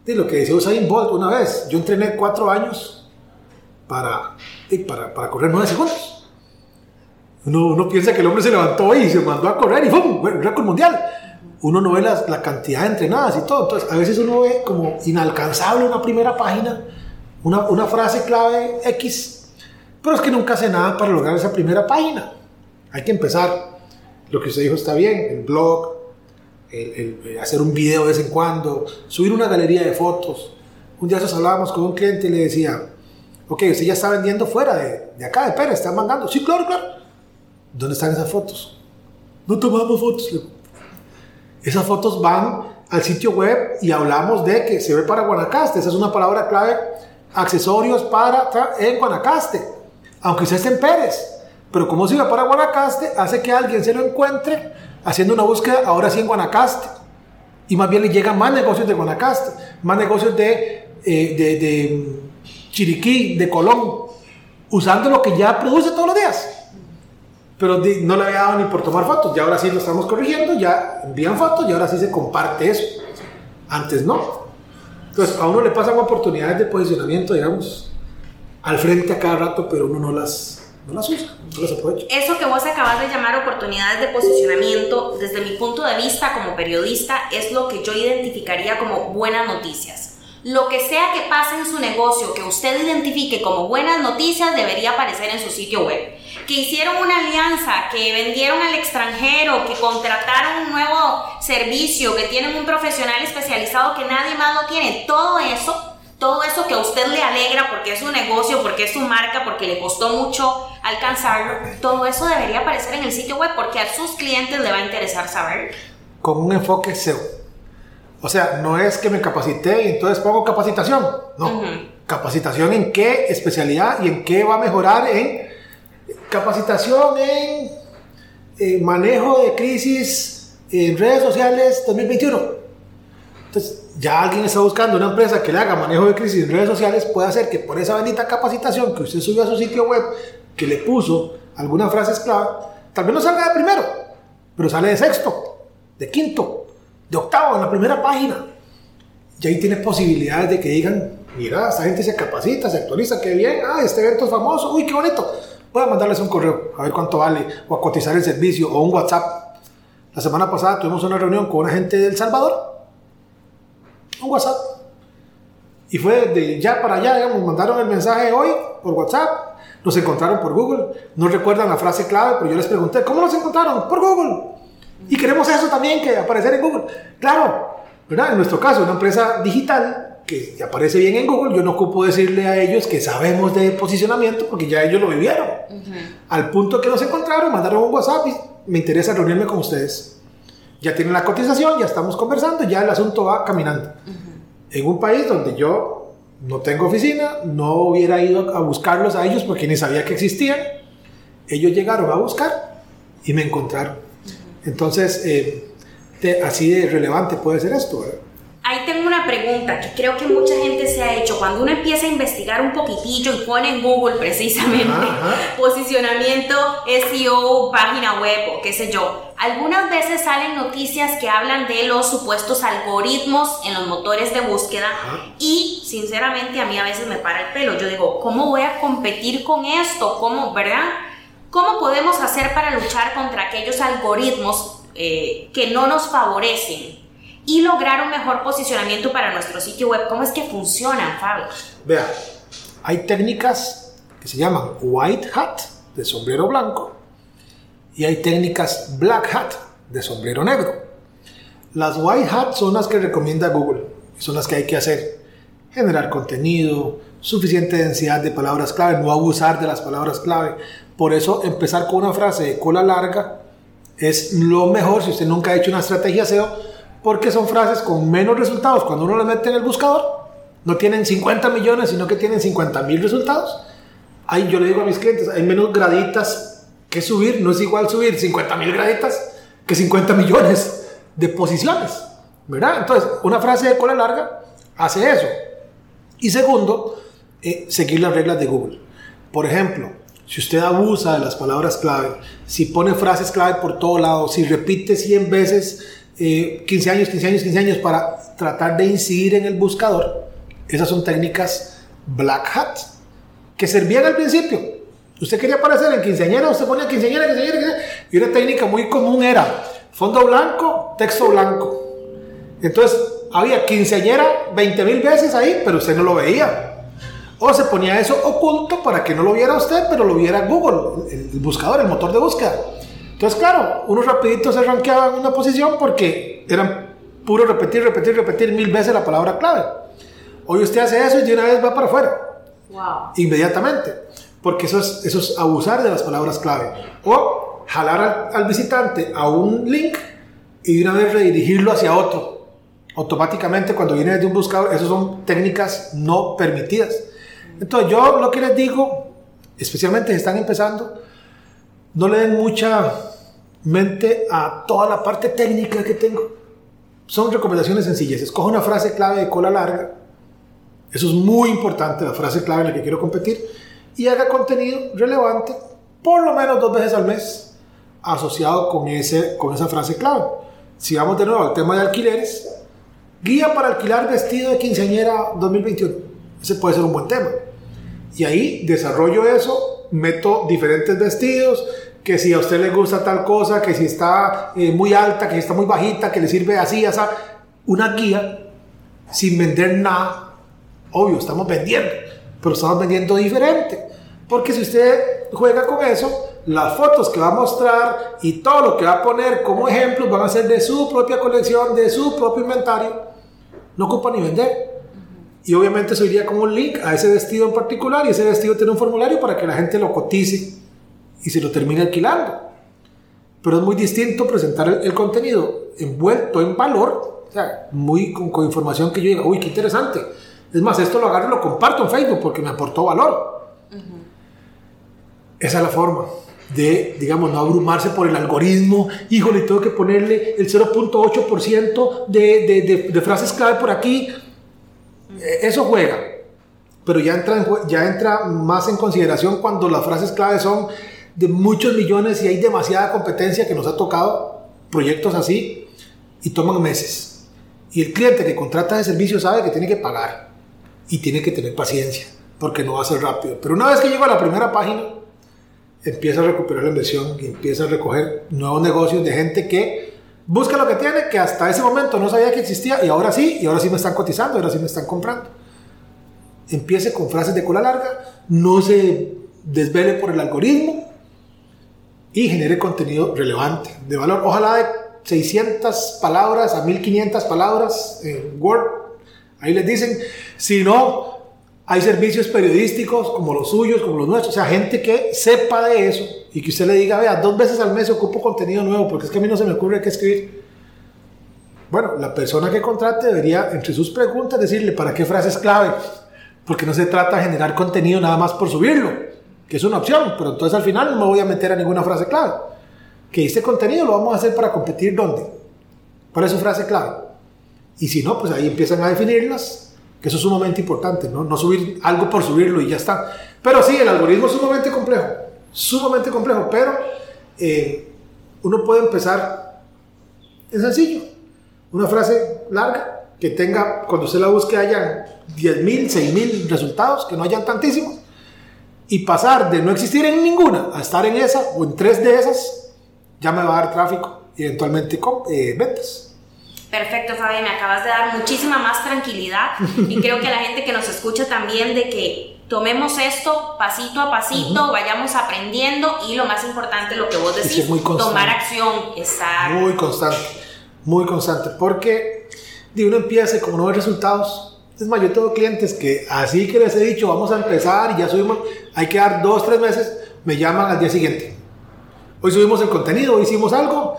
de lo que decía Usain Bolt una vez. Yo entrené cuatro años para, para, para correr nueve segundos. Uno, uno, piensa que el hombre se levantó y se mandó a correr y ¡pum! Récord mundial. Uno no ve la, la, cantidad de entrenadas y todo. Entonces, a veces uno ve como inalcanzable una primera página, una, una frase clave X, pero es que nunca hace nada para lograr esa primera página. Hay que empezar. Lo que usted dijo está bien, el blog, hacer un video de vez en cuando, subir una galería de fotos. Un día nos hablábamos con un cliente y le decía, ok, usted ya está vendiendo fuera de, de acá, de Pérez, está mandando. Sí, claro, claro. ¿Dónde están esas fotos? No tomamos fotos. Esas fotos van al sitio web y hablamos de que se ve para Guanacaste. Esa es una palabra clave. Accesorios para en Guanacaste. Aunque esté en Pérez. Pero como se ve para Guanacaste, hace que alguien se lo encuentre haciendo una búsqueda ahora sí en Guanacaste. Y más bien le llegan más negocios de Guanacaste, más negocios de, eh, Chiriquí, de Colón, usando lo que ya produce todos los días pero no le había dado ni por tomar fotos. Y ahora sí lo estamos corrigiendo, ya envían fotos y ahora sí se comparte eso. Antes no. Entonces a uno le pasan oportunidades de posicionamiento, digamos, al frente a cada rato, pero uno no las, no las usa, no las aprovecha. Eso que vos acabas de llamar oportunidades de posicionamiento, desde mi punto de vista como periodista, es lo que yo identificaría como buenas noticias. Lo que sea que pase en su negocio que usted identifique como buenas noticias debería aparecer en su sitio web que hicieron una alianza, que vendieron al extranjero, que contrataron un nuevo servicio, que tienen un profesional especializado que nadie más lo tiene, todo eso, todo eso que a usted le alegra porque es su negocio, porque es su marca, porque le costó mucho alcanzarlo, todo eso debería aparecer en el sitio web porque a sus clientes le va a interesar saber. Con un enfoque SEO. O sea, no es que me capacité y entonces pongo capacitación, no. Capacitación en qué especialidad y en qué va a mejorar en capacitación en eh, manejo de crisis en redes sociales 2021. Entonces, ya alguien está buscando una empresa que le haga manejo de crisis en redes sociales, puede hacer que por esa bendita capacitación que usted subió a su sitio web, que le puso algunas frases clave, tal vez no salga de primero, pero sale de sexto, de quinto, de octavo, en la primera página. Y ahí tiene posibilidades de que digan, mira, esta gente se capacita, se actualiza, qué bien, ah, este evento es famoso, uy, qué bonito Pueden mandarles un correo a ver cuánto vale o a cotizar el servicio o un WhatsApp. La semana pasada tuvimos una reunión con una gente de El Salvador. Un WhatsApp. Y fue de ya para allá, digamos, mandaron el mensaje hoy por WhatsApp, nos encontraron por Google, no recuerdan la frase clave, pero yo les pregunté, ¿cómo nos encontraron? Por Google. Y queremos eso también, que aparecer en Google. Claro, ¿verdad? En nuestro caso, una empresa digital, que aparece bien en Google, yo no ocupo decirle a ellos que sabemos de posicionamiento porque ya ellos lo vivieron. Al punto que nos encontraron, mandaron un WhatsApp y me interesa reunirme con ustedes. Ya tienen la cotización, ya estamos conversando, ya el asunto va caminando. En un país donde yo no tengo oficina, no hubiera ido a buscarlos a ellos porque ni sabía que existían, ellos llegaron a buscar y me encontraron. Entonces, eh, así de relevante puede ser esto, ¿verdad? Ahí tengo una pregunta que creo que mucha gente se ha hecho. Cuando uno empieza a investigar un poquitillo y pone en Google precisamente posicionamiento, SEO, página web o qué sé yo, algunas veces salen noticias que hablan de los supuestos algoritmos en los motores de búsqueda y sinceramente a mí a veces me para el pelo. Yo digo, ¿cómo voy a competir con esto? ¿Cómo, verdad? ¿Cómo podemos hacer para luchar contra aquellos algoritmos eh, que no nos favorecen? y lograr un mejor posicionamiento para nuestro sitio web. ¿Cómo es que funcionan, Fabio? Vea, hay técnicas que se llaman white hat, de sombrero blanco, y hay técnicas black hat, de sombrero negro. Las white hat son las que recomienda Google, son las que hay que hacer. Generar contenido, suficiente densidad de palabras clave, no abusar de las palabras clave. Por eso empezar con una frase de cola larga es lo mejor si usted nunca ha hecho una estrategia SEO porque son frases con menos resultados. Cuando uno las mete en el buscador, no tienen 50 millones, sino que tienen 50 mil resultados. Ahí yo le digo a mis clientes, hay menos graditas que subir, no es igual subir 50 mil graditas que 50 millones de posiciones, ¿verdad? Entonces, una frase de cola larga hace eso. Y segundo, eh, seguir las reglas de Google. Por ejemplo, si usted abusa de las palabras clave, si pone frases clave por todo lado, si repite 100 veces 15 eh, años, 15 años, 15 años para tratar de incidir en el buscador, esas son técnicas black hat que servían al principio. Usted quería aparecer en quinceañera, usted ponía quinceañera, quinceañera, quinceañera, y una técnica muy común era fondo blanco, texto blanco. Entonces había quinceañera 20 mil veces ahí, pero usted no lo veía. O se ponía eso oculto para que no lo viera usted, pero lo viera Google, el buscador, el motor de búsqueda. Entonces, claro, uno rapidito se ranqueaba en una posición porque eran puro repetir, repetir, repetir mil veces la palabra clave. Hoy usted hace eso y de una vez va para afuera. Wow. Inmediatamente. Porque eso es, eso es abusar de las palabras clave. O jalar al, visitante a un link y de una vez redirigirlo hacia otro. automáticamente cuando viene desde un buscador, esas son técnicas no permitidas. Entonces yo lo que les digo, especialmente si están empezando, no le den mucha mente a toda la parte técnica que tengo. Son recomendaciones sencillas. Escoja una frase clave de cola larga. Eso es muy importante, la frase clave en la que quiero competir. Y haga contenido relevante por lo menos dos veces al mes asociado con, ese, con esa frase clave. Si vamos de nuevo al tema de alquileres, guía para alquilar vestido de quinceañera 2021. Ese puede ser un buen tema. Y ahí desarrollo eso, meto diferentes vestidos, que si a usted le gusta tal cosa, que si está eh, muy alta, que si está muy bajita, que le sirve así, así, una guía sin vender nada. Obvio, estamos vendiendo, pero estamos vendiendo diferente. Porque si usted juega con eso, las fotos que va a mostrar y todo lo que va a poner como ejemplo van a ser de su propia colección, de su propio inventario. No ocupa ni vender. Y obviamente eso iría como un link a ese vestido en particular y ese vestido tiene un formulario para que la gente lo cotice y se lo termine alquilando. Pero es muy distinto presentar el, contenido envuelto en valor, o sea, muy con, información que yo diga, uy, qué interesante. Es más, esto lo agarro y lo comparto en Facebook porque me aportó valor. Esa es la forma de, digamos, no abrumarse por el algoritmo. Híjole, tengo que ponerle el 0.8% de, de, de, frases clave por aquí. Eh, eso juega. Pero ya entra, ya entra más en consideración cuando las frases clave son de muchos millones y hay demasiada competencia que nos ha tocado proyectos así y toman meses. Y el cliente que contrata ese servicio sabe que tiene que pagar y tiene que tener paciencia porque no va a ser rápido. Pero una vez que llego a la primera página, empieza a recuperar la inversión y empieza a recoger nuevos negocios de gente que busca lo que tiene, que hasta ese momento no sabía que existía y ahora sí, y ahora sí me están cotizando, ahora sí me están comprando. Empiece con frases de cola larga, no se desvele por el algoritmo y genere contenido relevante, de valor. Ojalá de 600 palabras a 1500 palabras en Word. Ahí les dicen, si no, hay servicios periodísticos como los suyos, como los nuestros, o sea, gente que sepa de eso y que usted le diga, vea, dos veces al mes ocupo contenido nuevo porque es que a mí no se me ocurre qué escribir. Bueno, la persona que contrate debería, entre sus preguntas, decirle para qué frases clave, porque no se trata de generar contenido nada más por subirlo, que es una opción, pero entonces al final no me voy a meter a ninguna frase clave. Que este contenido lo vamos a hacer para competir dónde? Para su frase clave. Y si no, pues ahí empiezan a definirlas que eso es sumamente importante, ¿no? no subir algo por subirlo y ya está. Pero sí, el algoritmo es sumamente complejo, sumamente complejo, pero eh, uno puede empezar, es sencillo, una frase larga que tenga, cuando usted la busque, hayan 10.000, 6.000 resultados, que no hayan tantísimos, y pasar de no existir en ninguna a estar en esa o en tres de esas, ya me va a dar tráfico y eventualmente eh, ventas. Perfecto, Fabi, me acabas de dar muchísima más tranquilidad y creo que la gente que nos escucha también de que tomemos esto pasito a pasito, vayamos aprendiendo y lo más importante, lo que vos decís, tomar acción. Exacto. Muy constante, muy constante, porque de uno empieza y como no ve resultados, es más, yo tengo clientes que así que les he dicho, vamos a empezar y ya subimos, hay que dar dos, tres meses, me llaman al día siguiente. Hoy subimos el contenido, hoy hicimos algo,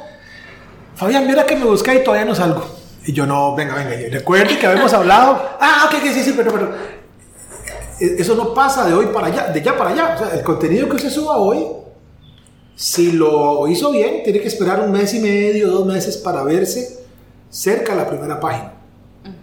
Fabián, mira que me busqué y todavía no salgo. Y yo no, venga, venga, recuerde que habíamos hablado. Ah, ok, sí, sí, pero, pero e, eso no pasa de hoy para allá, de ya para allá. O sea, el contenido que usted suba hoy, si lo hizo bien, tiene que esperar un mes y medio, dos meses para verse cerca de la primera página.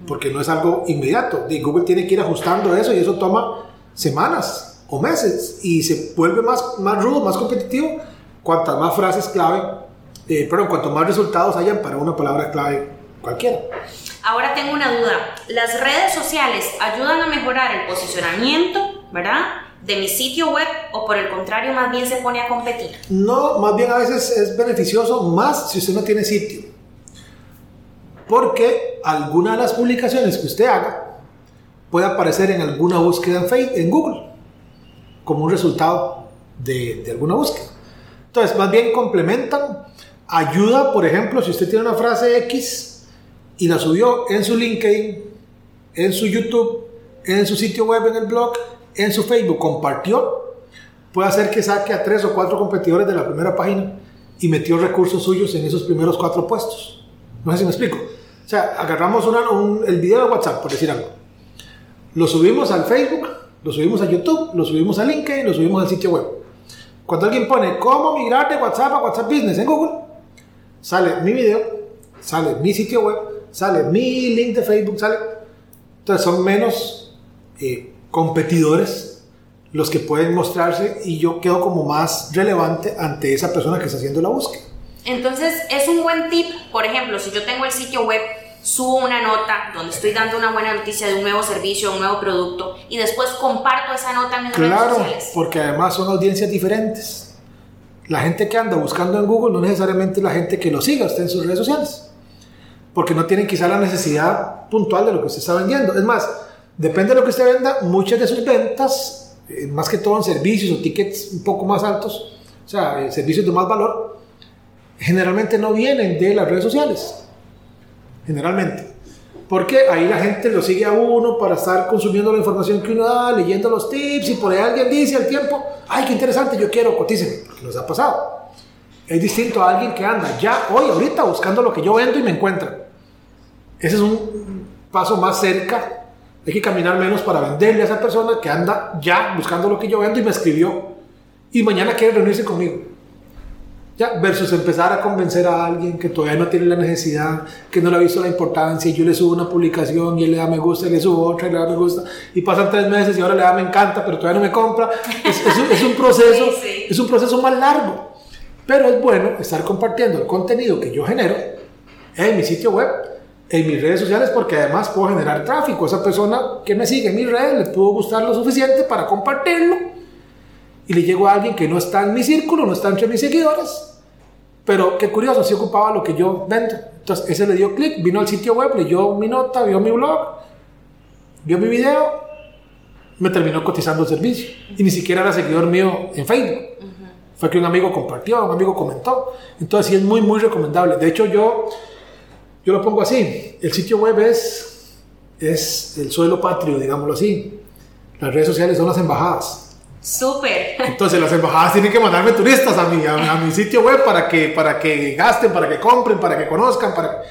Porque no es algo inmediato. Y Google tiene que ir ajustando eso y eso toma semanas o meses. Y se vuelve más, más rudo, más competitivo, cuantas más frases clave eh, pero en cuanto más resultados hayan para una palabra clave cualquiera. Ahora tengo una duda. ¿Las redes sociales ayudan a mejorar el posicionamiento, verdad? de mi sitio web o por el contrario más bien se pone a competir? No, más bien a veces es beneficioso más si usted no tiene sitio. Porque alguna de las publicaciones que usted haga puede aparecer en alguna búsqueda en, Facebook, en Google como un resultado de, de alguna búsqueda. Entonces, más bien complementan ayuda, por ejemplo, si usted tiene una frase X y la subió en su LinkedIn, en su YouTube, en su sitio web, en el blog, en su Facebook, compartió, puede hacer que saque a tres o cuatro competidores de la primera página y metió recursos suyos en esos primeros cuatro puestos. No sé si me explico. O sea, agarramos el video de WhatsApp, por decir algo. Lo subimos al Facebook, lo subimos a YouTube, lo subimos a LinkedIn, lo subimos al sitio web. Cuando alguien pone cómo migrar de WhatsApp a WhatsApp Business en Google, sale mi video, sale mi sitio web, sale mi link de Facebook, sale. Entonces son menos eh, competidores los que pueden mostrarse y yo quedo como más relevante ante esa persona que está haciendo la búsqueda. Entonces, es un buen tip, por ejemplo, si yo tengo el sitio web, subo una nota donde estoy dando una buena noticia de un nuevo servicio, un nuevo producto, y después comparto esa nota en mis redes Claro, sociales. porque además son audiencias diferentes. La gente que anda buscando en Google no necesariamente es la gente que lo siga usted en sus redes sociales. Porque no tienen quizá la necesidad puntual de lo que usted está vendiendo. Es más, depende de lo que usted venda, muchas de sus ventas, eh, más que todo en servicios o tickets un poco más altos, o sea, eh, servicios de más valor, generalmente no vienen de las redes sociales. Generalmente. Porque ahí la gente lo sigue a uno para estar consumiendo la información que uno da, leyendo los tips y por ahí alguien dice al tiempo, ay, qué interesante, yo quiero, cotíceme, nos ha pasado. Es distinto a alguien que anda ya hoy, ahorita, buscando lo que yo vendo y me encuentra. Ese es un paso más cerca. Hay que caminar menos para venderle a esa persona que anda ya buscando lo que yo vendo y me escribió. Y mañana quiere reunirse conmigo. Ya, versus empezar a convencer a alguien que todavía no tiene la necesidad, que no le ha visto la importancia, y yo le subo una publicación y él le da me gusta, y le subo otra y le da me gusta, y pasan tres meses y ahora le da me encanta, pero todavía no me compra. Es, es un, es un proceso, Sí, sí. es un proceso más largo. Pero es bueno estar compartiendo el contenido que yo genero en mi sitio web, en mis redes sociales, porque además puedo generar tráfico. Esa persona que me sigue en mis redes le pudo gustar lo suficiente para compartirlo y le llegó a alguien que no está en mi círculo, no está entre mis seguidores, pero qué curioso, sí ocupaba lo que yo vendo. Entonces ese le dio clic, vino al sitio web, leyó mi nota, vio mi blog, vio mi video, me terminó cotizando el servicio. Y ni siquiera era seguidor mío en Facebook. Fue que un amigo compartió, un amigo comentó. Entonces sí es muy, muy recomendable. De hecho yo, yo lo pongo así, el sitio web es, es el suelo patrio, digámoslo así. Las redes sociales son las embajadas. Súper. Entonces las embajadas tienen que mandarme turistas a mi, a, a mi sitio web para que, para que gasten, para que compren, para que conozcan. Para...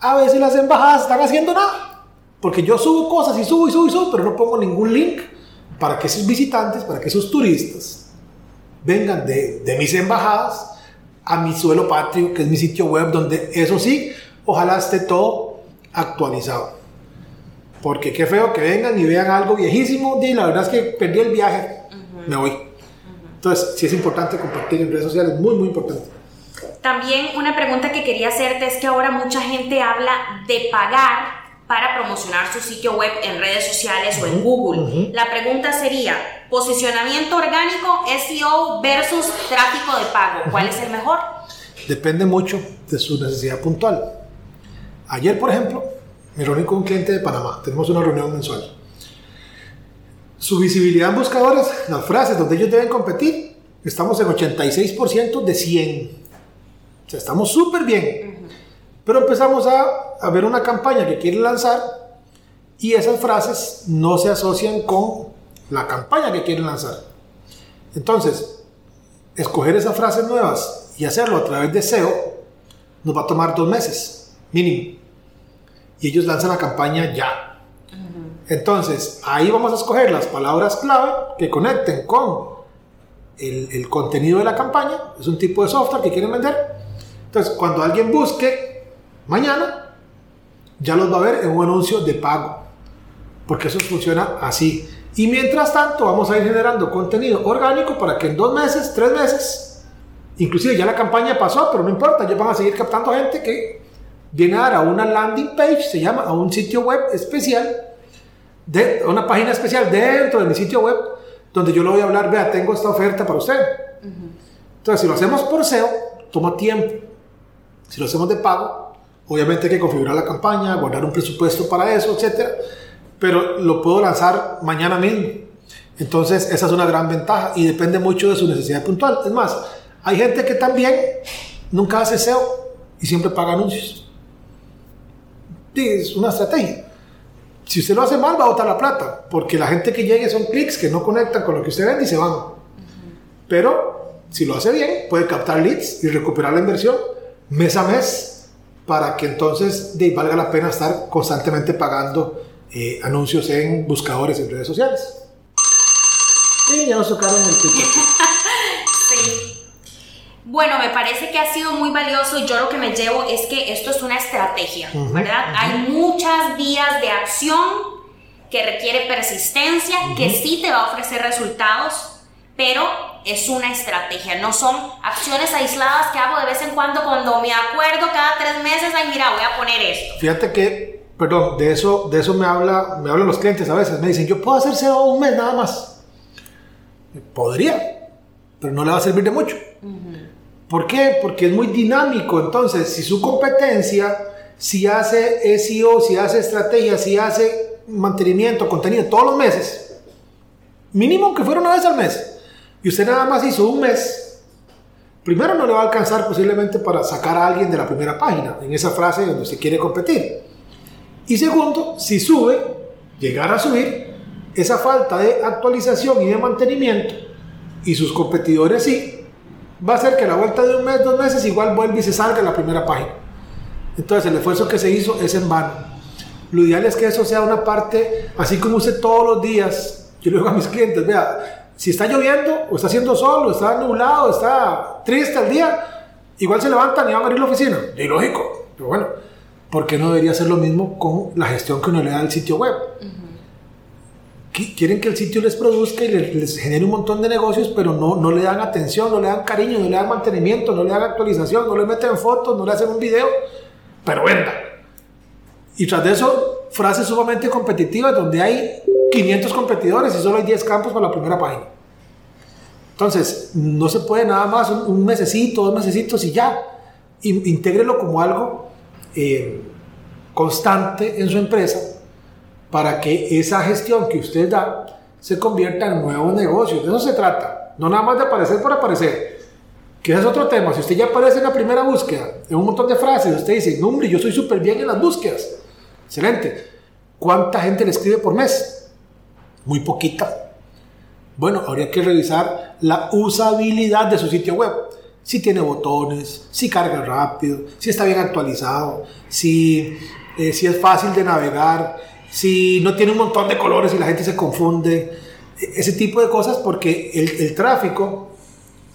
A veces las embajadas están haciendo nada. Porque yo subo cosas y subo y subo y subo, pero no pongo ningún link para que esos visitantes, para que esos turistas vengan de, de mis embajadas a mi suelo patrio, que es mi sitio web, donde eso sí, ojalá esté todo actualizado. Porque qué feo que vengan y vean algo viejísimo y la verdad es que perdí el viaje, me voy. Entonces, sí es importante compartir en redes sociales, muy, muy importante. También una pregunta que quería hacerte es que ahora mucha gente habla de pagar para promocionar su sitio web en redes sociales o en Google. La pregunta sería, posicionamiento orgánico, SEO versus tráfico de pago, ¿cuál es el mejor? Depende mucho de su necesidad puntual. Ayer, por ejemplo, me reuní con un cliente de Panamá, tenemos una reunión mensual. Su visibilidad en buscadores, las frases donde ellos deben competir, estamos en 86% de 100. O sea, estamos súper bien. Pero empezamos a, a ver una campaña que quiere lanzar y esas frases no se asocian con la campaña que quieren lanzar. Entonces, escoger esas frases nuevas y hacerlo a través de SEO nos va a tomar dos meses, mínimo. Y ellos lanzan la campaña ya. Entonces, ahí vamos a escoger las palabras clave que conecten con el, contenido de la campaña. Es un tipo de software que quieren vender. Entonces, cuando alguien busque mañana, ya los va a ver en un anuncio de pago. Porque eso funciona así. Y mientras tanto, vamos a ir generando contenido orgánico para que en dos meses, tres meses, inclusive ya la campaña pasó, pero no importa, ya van a seguir captando gente que viene a dar a una landing page, se llama, a un sitio web especial, de, una página especial dentro de mi sitio web, donde yo le voy a hablar, vea, tengo esta oferta para usted. Entonces, si lo hacemos por SEO, toma tiempo. Si lo hacemos de pago, obviamente hay que configurar la campaña, guardar un presupuesto para eso, etcétera pero lo puedo lanzar mañana mismo. Entonces, esa es una gran ventaja y depende mucho de su necesidad puntual. Es más, hay gente que también nunca hace SEO y siempre paga anuncios. Sí, es una estrategia. Si usted lo hace mal, va a botar la plata, porque la gente que llegue son clics que no conectan con lo que usted vende y se van. Pero si lo hace bien, puede captar leads y recuperar la inversión mes a mes para que entonces de, valga la pena estar constantemente pagando eh, anuncios en buscadores en redes sociales. Y ya nos tocaron el pico. Bueno, me parece que ha sido muy valioso y yo lo que me llevo es que esto es una estrategia, ¿verdad? Hay muchas vías de acción que requiere persistencia, que sí te va a ofrecer resultados, pero es una estrategia, no son acciones aisladas que hago de vez en cuando cuando me acuerdo cada tres meses, ay mira, voy a poner esto. Fíjate que, perdón, de eso, de eso me, habla, me hablan los clientes a veces, me dicen, yo puedo hacer SEO un mes nada más. Podría, pero no le va a servir de mucho. ¿Por qué? Porque es muy dinámico. Entonces, si su competencia, si hace SEO, si hace estrategia, si hace mantenimiento, contenido todos los meses, mínimo que fuera una vez al mes, y usted nada más hizo un mes, primero no le va a alcanzar posiblemente para sacar a alguien de la primera página, en esa frase donde se quiere competir. Y segundo, si sube, llegar a subir, esa falta de actualización y de mantenimiento, y sus competidores sí, va a hacer que a la vuelta de un mes, dos meses, igual vuelve y se salga la primera página. Entonces el esfuerzo que se hizo es en vano. Lo ideal es que eso sea una parte, así como usted todos los días, yo le digo a mis clientes, vea, si está lloviendo, o está haciendo sol, o está nublado, o está triste el día, igual se levantan y van a abrir la oficina. Y lógico, pero bueno, ¿por qué no debería ser lo mismo con la gestión que uno le da al sitio web? Quieren que el sitio les produzca y les, genere un montón de negocios, pero no, no le dan atención, no le dan cariño, no le dan mantenimiento, no le dan actualización, no le meten fotos, no le hacen un video, pero venda. Y tras de eso, frases sumamente competitivas donde hay 500 competidores y solo hay 10 campos para la primera página. Entonces, no se puede nada más un, un mesecito, dos mesecitos y ya. Intégrelo como algo eh, constante en su empresa para que esa gestión que usted da se convierta en nuevos negocios. De eso se trata. No nada más de aparecer por aparecer. Que ese es otro tema. Si usted ya aparece en la primera búsqueda, en un montón de frases, usted dice, hombre, yo soy súper bien en las búsquedas. Excelente. ¿Cuánta gente le escribe por mes? Muy poquita. Bueno, habría que revisar la usabilidad de su sitio web. Si tiene botones, si carga rápido, si está bien actualizado, si, eh, si es fácil de navegar, si no tiene un montón de colores y la gente se confunde, ese tipo de cosas, porque el, tráfico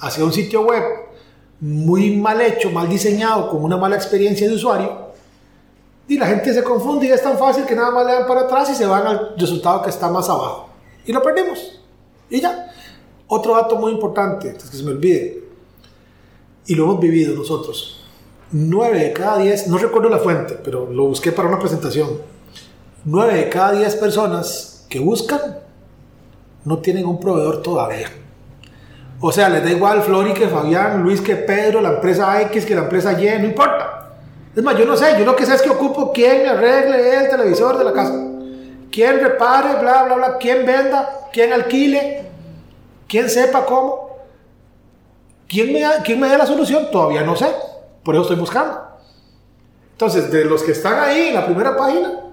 hacia un sitio web muy mal hecho, mal diseñado, con una mala experiencia de usuario, y la gente se confunde y es tan fácil que nada más le dan para atrás y se van al resultado que está más abajo. Y lo perdemos. Y ya. Otro dato muy importante, antes que se me olvide, y lo hemos vivido nosotros. 9 de cada 10, no recuerdo la fuente, pero lo busqué para una presentación 9 de cada 10 personas que buscan no tienen un proveedor todavía. O sea, les da igual Flori que Fabián, Luis que Pedro, la empresa X que la empresa Y, no importa. Es más, yo no sé, yo lo que sé es que ocupo quién me arregle el televisor de la casa, quién repare, bla, bla, bla, quién venda, quién alquile, quién sepa cómo. ¿Quién me, ¿Quién me da la solución? Todavía no sé. Por eso estoy buscando. Entonces, de los que están ahí en la primera página,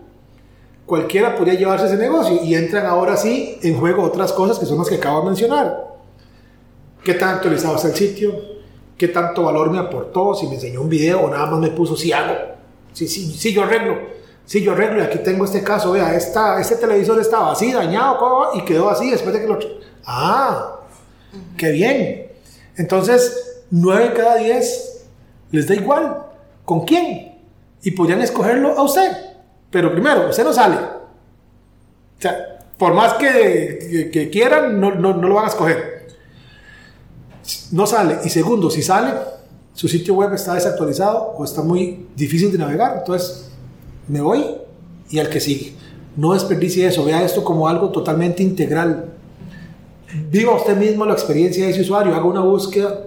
cualquiera podría llevarse ese negocio y entran ahora sí en juego otras cosas que son las que acabo de mencionar. ¿Qué tan actualizado está el sitio? ¿Qué tanto valor me aportó? Si me enseñó un video o nada más me puso si hago. Si, sí, sí, yo arreglo. Si yo arreglo y aquí tengo este caso, vea, esta, este televisor estaba así, dañado, y quedó así después de que lo... Ah, qué bien. Entonces, 9 cada 10 les da igual. ¿Con quién? Y podrían escogerlo a usted. Pero primero, usted no sale. O sea, por más que, que, quieran, no, no, no, lo van a escoger. No sale. Y segundo, si sale, su sitio web está desactualizado o está muy difícil de navegar. Entonces, me voy y al que sigue. No desperdicie eso. Vea esto como algo totalmente integral. Viva usted mismo la experiencia de ese usuario. Haga una búsqueda,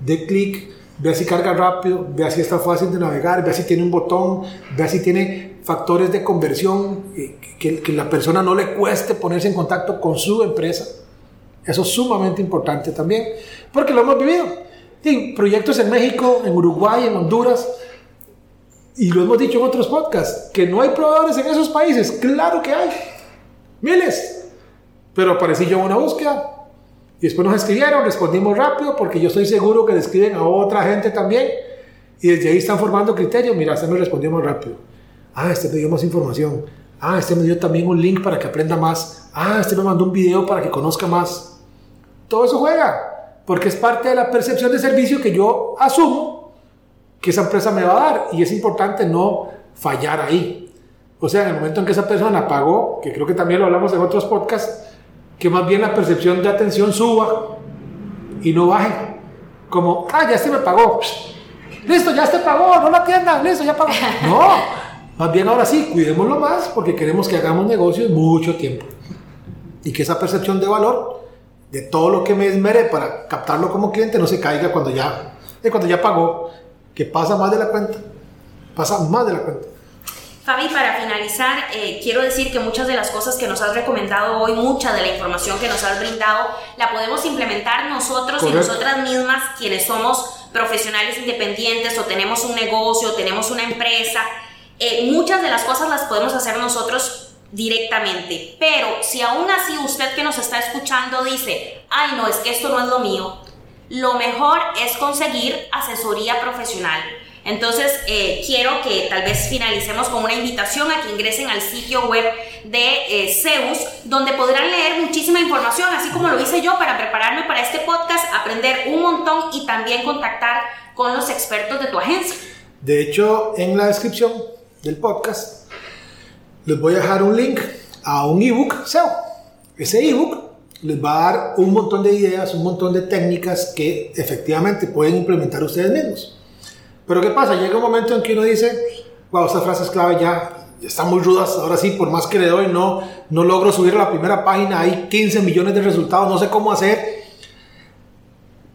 de clic, vea si carga rápido, vea si está fácil de navegar, vea si tiene un botón, vea si tiene factores de conversión, eh, que, que la persona no le cueste ponerse en contacto con su empresa. Eso es sumamente importante también, porque lo hemos vivido. Y proyectos en México, en Uruguay, en Honduras, y lo hemos dicho en otros podcasts, que no hay proveedores en esos países. Claro que hay, miles. Pero aparecí yo en una búsqueda y después nos escribieron, respondimos rápido porque yo estoy seguro que le escriben a otra gente también Y desde ahí están formando criterios. Mira, me respondió más rápido. Ah, este me dio más información. Ah, este me dio también un link para que aprenda más. Ah, este me mandó un video para que conozca más. Todo eso juega, porque es parte de la percepción de servicio que yo asumo que esa empresa me va a dar. Y es importante no fallar ahí. O sea, en el momento en que esa persona pagó, que creo que también lo hablamos en otros podcasts, que más bien la percepción de atención suba y no baje. Como, ah, ya se me pagó. Listo, ya se pagó, no la atiendan, listo, ya pagó. No, más bien ahora sí, cuidémoslo más porque queremos que hagamos negocios mucho tiempo. Y que esa percepción de valor, de todo lo que me esmeré para captarlo como cliente, no se caiga cuando ya, cuando ya pagó, que pasa más de la cuenta. Pasa más de la cuenta. Fabi, para finalizar, eh, quiero decir que muchas de las cosas que nos has recomendado hoy, mucha de la información que nos has brindado, la podemos implementar nosotros y nosotras mismas, quienes somos profesionales independientes o tenemos un negocio, o tenemos una empresa. Eh, muchas de las cosas las podemos hacer nosotros directamente. Pero si aún así usted que nos está escuchando dice, ay no, es que esto no es lo mío, lo mejor es conseguir asesoría profesional entonces, eh, quiero que tal vez finalicemos con una invitación a que ingresen al sitio web de eh, Zeus, donde podrán leer muchísima información, así como lo hice yo para prepararme para este podcast, aprender un montón y también contactar con los expertos de tu agencia. De hecho, en la descripción del podcast les voy a dejar un link a un ebook SEO. Ese ebook les va a dar un montón de ideas, un montón de técnicas que efectivamente pueden implementar ustedes mismos. Pero ¿qué pasa? Llega un momento en que uno dice, wow, estas frases clave ya están muy rudas, ahora sí, por más que le doy, no, no logro subir a la primera página, hay 15 millones de resultados, no sé cómo hacer.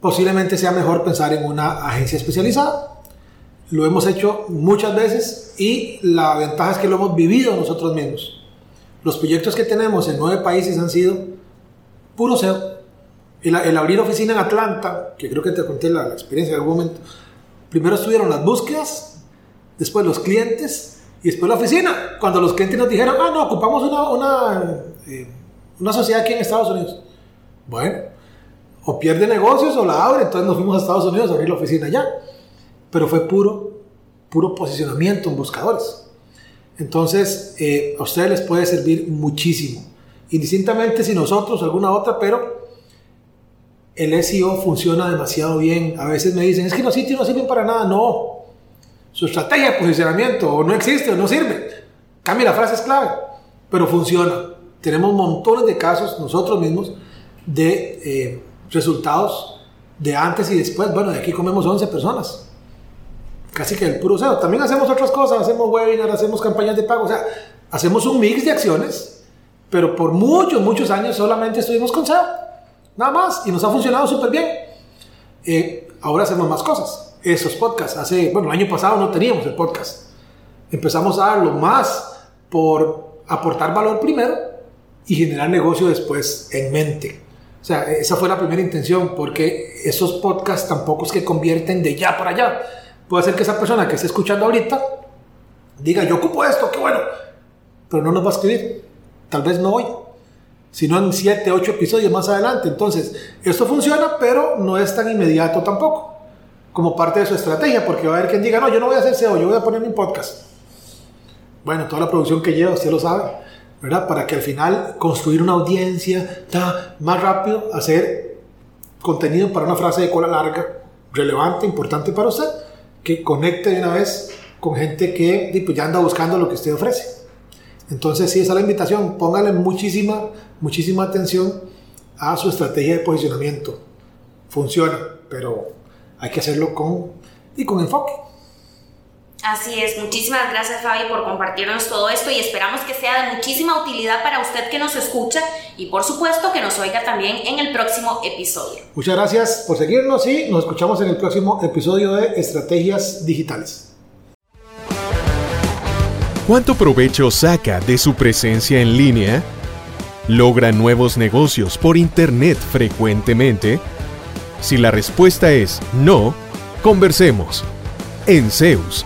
Posiblemente sea mejor pensar en una agencia especializada. Lo hemos hecho muchas veces y la ventaja es que lo hemos vivido nosotros mismos. Los proyectos que tenemos en nueve países han sido puro SEO. El, abrir oficina en Atlanta, que creo que te conté la, la experiencia en algún momento, Primero estuvieron las búsquedas, después los clientes y después la oficina. Cuando los clientes nos dijeron, ah, no, ocupamos una, una, eh, una sociedad aquí en Estados Unidos. Bueno, o pierde negocios o la abre, entonces nos fuimos a Estados Unidos a abrir la oficina allá. Pero fue puro, puro posicionamiento en buscadores. Entonces, eh, a ustedes les puede servir muchísimo. Indistintamente si nosotros, alguna otra, pero el SEO funciona demasiado bien. A veces me dicen, es que los sitios no sirven para nada. No. Su estrategia de posicionamiento o no existe o no sirve. Cambia la frase es clave, pero funciona. Tenemos montones de casos nosotros mismos de eh, resultados de antes y después. Bueno, de aquí comemos 11 personas. Casi que el puro SEO. También hacemos otras cosas, hacemos webinars, hacemos campañas de pago. O sea, hacemos un mix de acciones, pero por muchos, muchos años solamente estuvimos con SEO. Nada más. Y nos ha funcionado súper bien. Eh, ahora hacemos más cosas. Esos podcasts. Hace, bueno, el año pasado no teníamos el podcast. Empezamos a darlo más por aportar valor primero y generar negocio después en mente. O sea, esa fue la primera intención, porque esos podcasts tampoco es que convierten de ya para allá. Puede ser que esa persona que esté escuchando ahorita diga, yo ocupo esto, qué bueno, pero no nos va a escribir. Tal vez no hoy, sino en 7, 8 episodios más adelante. Entonces, esto funciona, pero no es tan inmediato tampoco, como parte de su estrategia, porque va a haber quien diga, no, yo no voy a hacer SEO, yo voy a poner mi podcast. Bueno, toda la producción que lleva, usted lo sabe, ¿verdad? Para que al final construir una audiencia está más rápido, hacer contenido para una frase de cola larga, relevante, importante para usted, que conecte de una vez con gente que pues, ya anda buscando lo que usted ofrece. Entonces, sí, esa es la invitación. Póngale muchísima, muchísima atención a su estrategia de posicionamiento. Funciona, pero hay que hacerlo con, y con enfoque. Así es, muchísimas gracias Fabi por compartirnos todo esto y esperamos que sea de muchísima utilidad para usted que nos escucha y por supuesto que nos oiga también en el próximo episodio. Muchas gracias por seguirnos y nos escuchamos en el próximo episodio de Estrategias Digitales. ¿Cuánto provecho saca de su presencia en línea? ¿Logra nuevos negocios por Internet frecuentemente? Si la respuesta es no, conversemos. En Zeus,